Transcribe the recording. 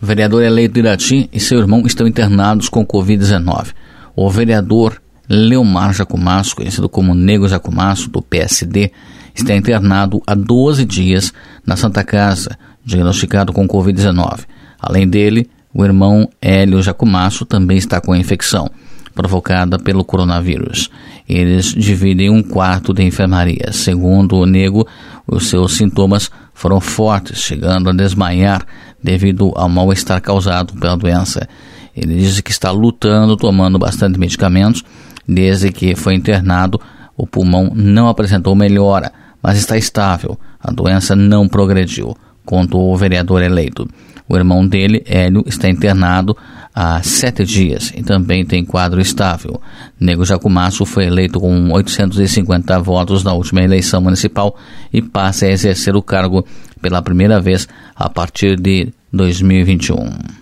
O vereador eleito de Irati e seu irmão estão internados com Covid-19. O vereador Leomar Jacumasso, conhecido como Nego Jacumasso, do PSD, está internado há 12 dias na Santa Casa, diagnosticado com Covid-19. Além dele, o irmão Hélio Jacumasso também está com a infecção provocada pelo coronavírus. Eles dividem um quarto de enfermaria. Segundo o nego, os seus sintomas foram fortes, chegando a desmaiar devido ao mal-estar causado pela doença. Ele diz que está lutando, tomando bastante medicamentos. Desde que foi internado, o pulmão não apresentou melhora, mas está estável. A doença não progrediu, contou o vereador eleito. O irmão dele, Hélio, está internado há sete dias e também tem quadro estável. Nego Jacumasso foi eleito com 850 votos na última eleição municipal e passa a exercer o cargo pela primeira vez a partir de 2021.